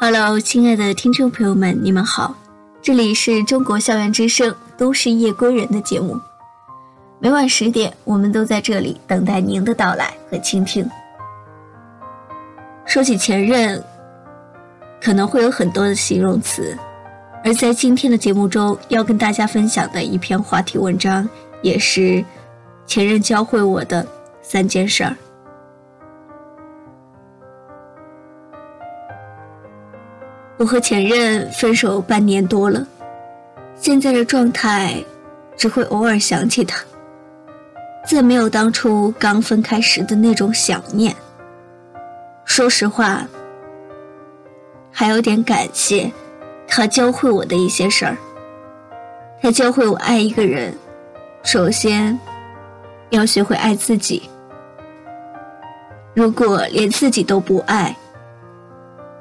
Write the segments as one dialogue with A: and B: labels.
A: Hello，亲爱的听众朋友们，你们好，这里是中国校园之声都市夜归人的节目。每晚十点，我们都在这里等待您的到来和倾听。说起前任，可能会有很多的形容词，而在今天的节目中要跟大家分享的一篇话题文章，也是前任教会我的三件事儿。我和前任分手半年多了，现在的状态只会偶尔想起他，再没有当初刚分开时的那种想念。说实话，还有点感谢他教会我的一些事儿。他教会我爱一个人，首先要学会爱自己。如果连自己都不爱，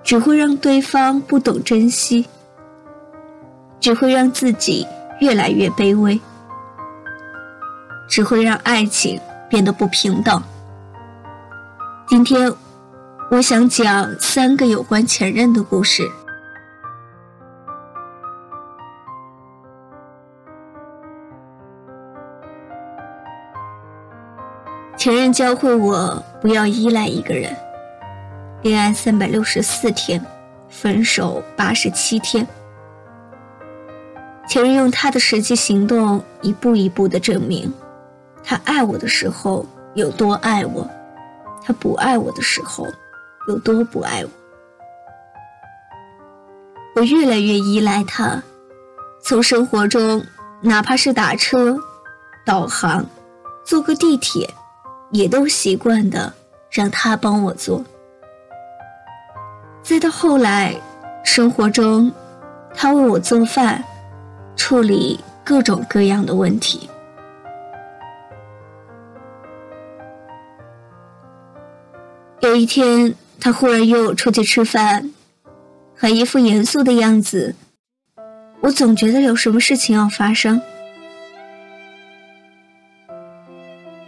A: 只会让对方不懂珍惜，只会让自己越来越卑微，只会让爱情变得不平等。今天，我想讲三个有关前任的故事。前任教会我不要依赖一个人。恋爱三百六十四天，分手八十七天。前任用他的实际行动，一步一步的证明，他爱我的时候有多爱我，他不爱我的时候有多不爱我。我越来越依赖他，从生活中，哪怕是打车、导航、坐个地铁，也都习惯的让他帮我做。再到后来，生活中，他为我做饭，处理各种各样的问题。有一天，他忽然约我出去吃饭，还一副严肃的样子，我总觉得有什么事情要发生。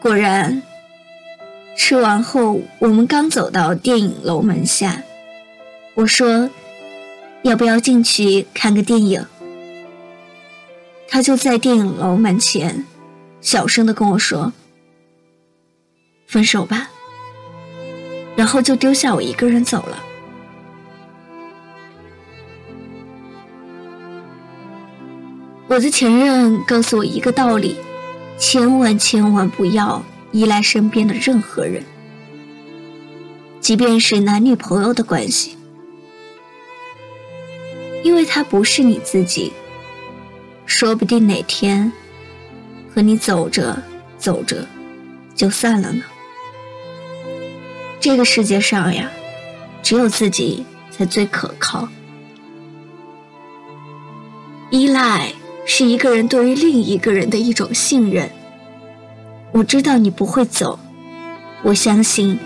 A: 果然，吃完后，我们刚走到电影楼门下。我说：“要不要进去看个电影？”他就在电影楼门前，小声的跟我说：“分手吧。”然后就丢下我一个人走了。我的前任告诉我一个道理：千万千万不要依赖身边的任何人，即便是男女朋友的关系。因为他不是你自己，说不定哪天和你走着走着就散了呢。这个世界上呀，只有自己才最可靠。依赖是一个人对于另一个人的一种信任。我知道你不会走，我相信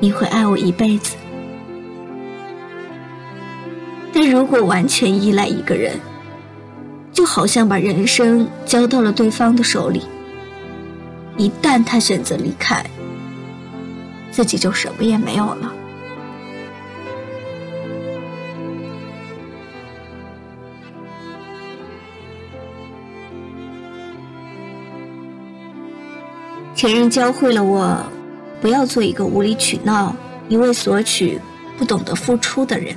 A: 你会爱我一辈子。但如果完全依赖一个人，就好像把人生交到了对方的手里。一旦他选择离开，自己就什么也没有了。前任教会了我，不要做一个无理取闹、一味索取、不懂得付出的人。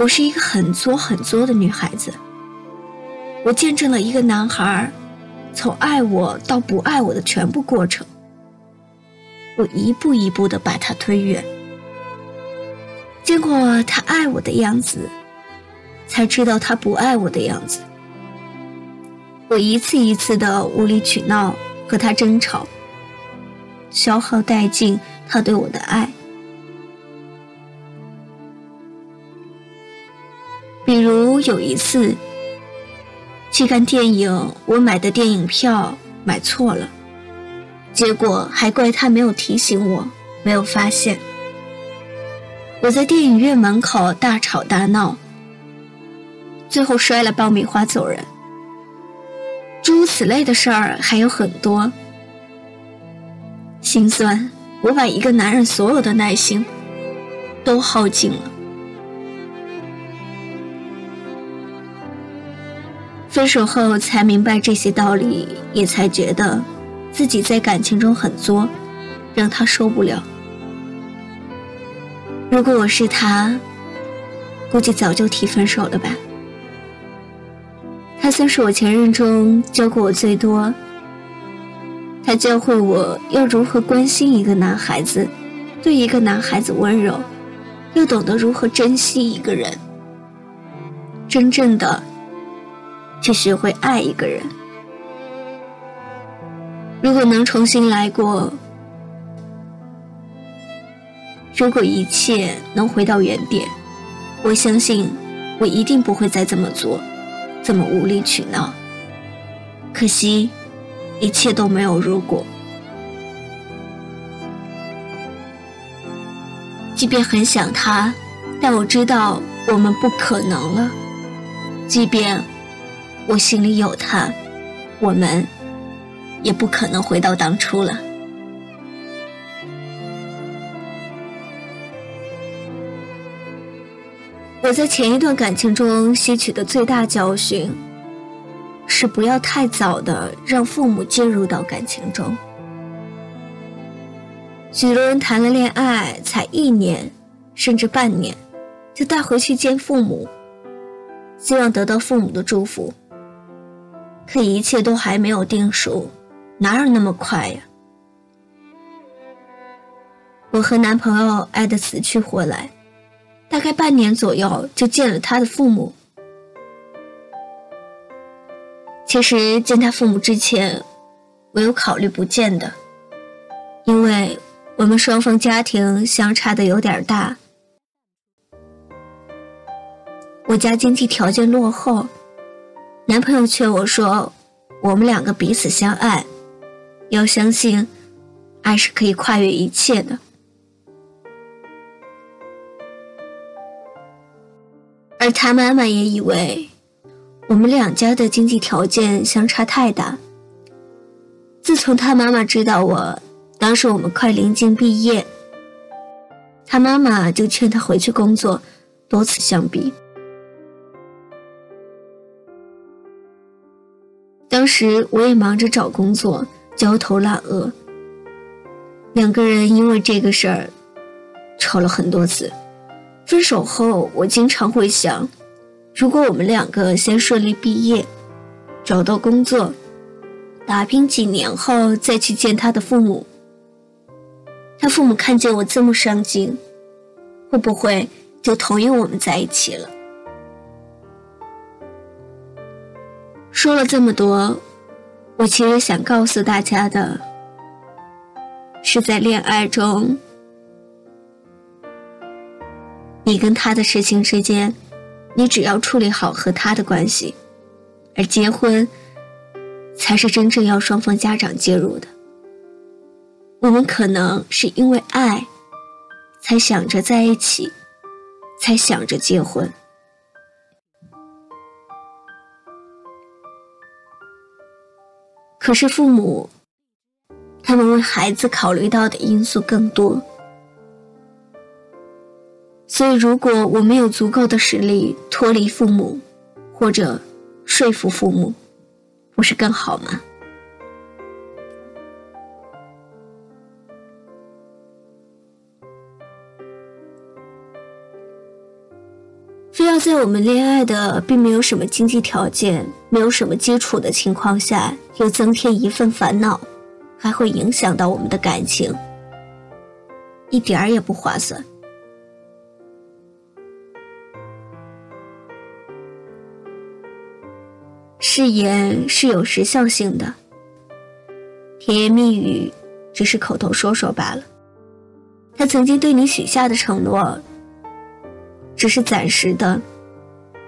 A: 我是一个很作很作的女孩子，我见证了一个男孩从爱我到不爱我的全部过程，我一步一步的把他推远，见过他爱我的样子，才知道他不爱我的样子。我一次一次的无理取闹和他争吵，消耗殆尽他对我的爱。比如有一次去看电影，我买的电影票买错了，结果还怪他没有提醒我，没有发现。我在电影院门口大吵大闹，最后摔了爆米花走人。诸如此类的事儿还有很多，心酸。我把一个男人所有的耐心都耗尽了。分手后才明白这些道理，也才觉得自己在感情中很作，让他受不了。如果我是他，估计早就提分手了吧。他算是我前任中教过我最多。他教会我要如何关心一个男孩子，对一个男孩子温柔，又懂得如何珍惜一个人，真正的。去学会爱一个人。如果能重新来过，如果一切能回到原点，我相信我一定不会再这么做，这么无理取闹。可惜，一切都没有如果。即便很想他，但我知道我们不可能了。即便。我心里有他，我们也不可能回到当初了。我在前一段感情中吸取的最大教训，是不要太早的让父母介入到感情中。许多人谈了恋爱才一年，甚至半年，就带回去见父母，希望得到父母的祝福。可一切都还没有定数，哪有那么快呀？我和男朋友爱得死去活来，大概半年左右就见了他的父母。其实见他父母之前，我有考虑不见的，因为我们双方家庭相差的有点大，我家经济条件落后。男朋友劝我说：“我们两个彼此相爱，要相信，爱是可以跨越一切的。”而他妈妈也以为，我们两家的经济条件相差太大。自从他妈妈知道我，当时我们快临近毕业，他妈妈就劝他回去工作，多次相逼。当时我也忙着找工作，焦头烂额。两个人因为这个事儿吵了很多次。分手后，我经常会想，如果我们两个先顺利毕业，找到工作，打拼几年后再去见他的父母，他父母看见我这么上进，会不会就同意我们在一起了？说了这么多，我其实想告诉大家的，是在恋爱中，你跟他的事情之间，你只要处理好和他的关系，而结婚，才是真正要双方家长介入的。我们可能是因为爱，才想着在一起，才想着结婚。可是父母，他们为孩子考虑到的因素更多，所以如果我没有足够的实力脱离父母，或者说服父母，不是更好吗？非要在我们恋爱的并没有什么经济条件、没有什么基础的情况下，又增添一份烦恼，还会影响到我们的感情，一点儿也不划算。誓言是有时效性的，甜言蜜语只是口头说说罢了。他曾经对你许下的承诺。只是暂时的，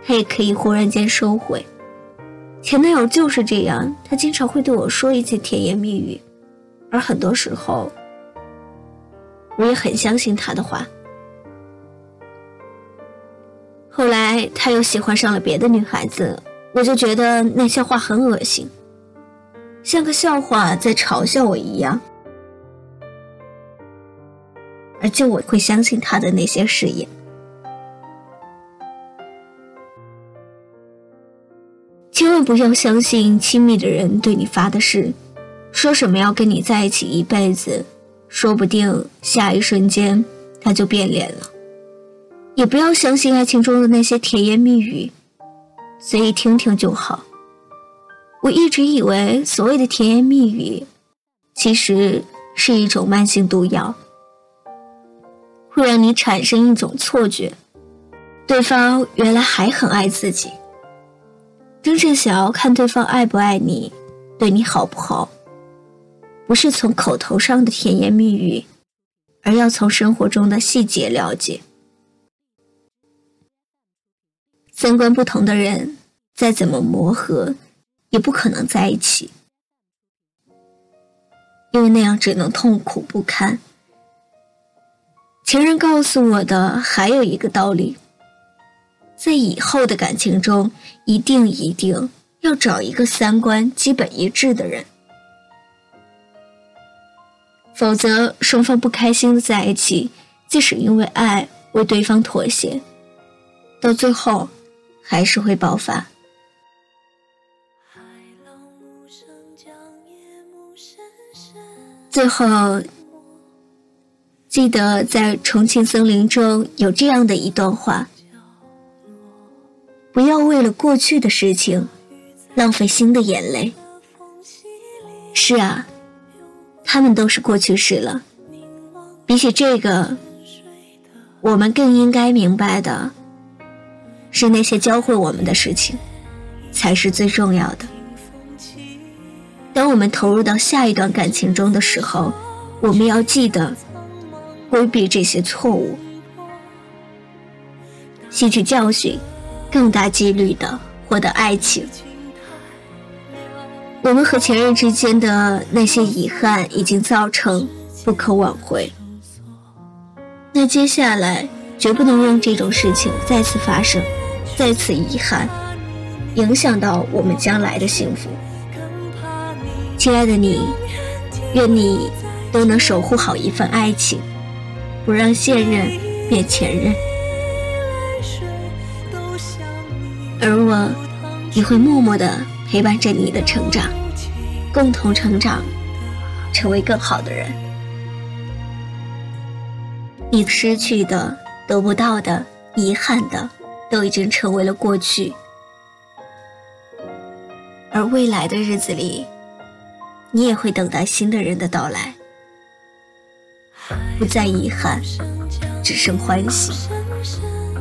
A: 他也可以忽然间收回。前男友就是这样，他经常会对我说一些甜言蜜语，而很多时候，我也很相信他的话。后来他又喜欢上了别的女孩子，我就觉得那些话很恶心，像个笑话在嘲笑我一样。而就我会相信他的那些誓言。不要相信亲密的人对你发的誓，说什么要跟你在一起一辈子，说不定下一瞬间他就变脸了。也不要相信爱情中的那些甜言蜜语，随意听听就好。我一直以为所谓的甜言蜜语，其实是一种慢性毒药，会让你产生一种错觉，对方原来还很爱自己。真正想要看对方爱不爱你，对你好不好，不是从口头上的甜言蜜语，而要从生活中的细节了解。三观不同的人，再怎么磨合，也不可能在一起，因为那样只能痛苦不堪。前任告诉我的还有一个道理：在以后的感情中，一定一定要找一个三观基本一致的人，否则双方不开心的在一起，即使因为爱为对方妥协，到最后。还是会爆发。最后，记得在《重庆森林》中有这样的一段话：不要为了过去的事情浪费新的眼泪。是啊，他们都是过去式了。比起这个，我们更应该明白的。是那些教会我们的事情，才是最重要的。当我们投入到下一段感情中的时候，我们要记得规避这些错误，吸取教训，更大几率的获得爱情。我们和前任之间的那些遗憾已经造成不可挽回，那接下来绝不能让这种事情再次发生。再次遗憾，影响到我们将来的幸福。亲爱的你，愿你都能守护好一份爱情，不让现任变前任。而我也会默默的陪伴着你的成长，共同成长，成为更好的人。你失去的、得不到的、遗憾的。都已经成为了过去，而未来的日子里，你也会等待新的人的到来，不再遗憾，只剩欢喜。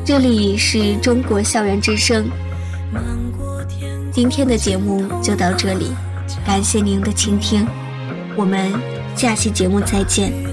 A: 这里是中国校园之声，今天的节目就到这里，感谢您的倾听，我们下期节目再见。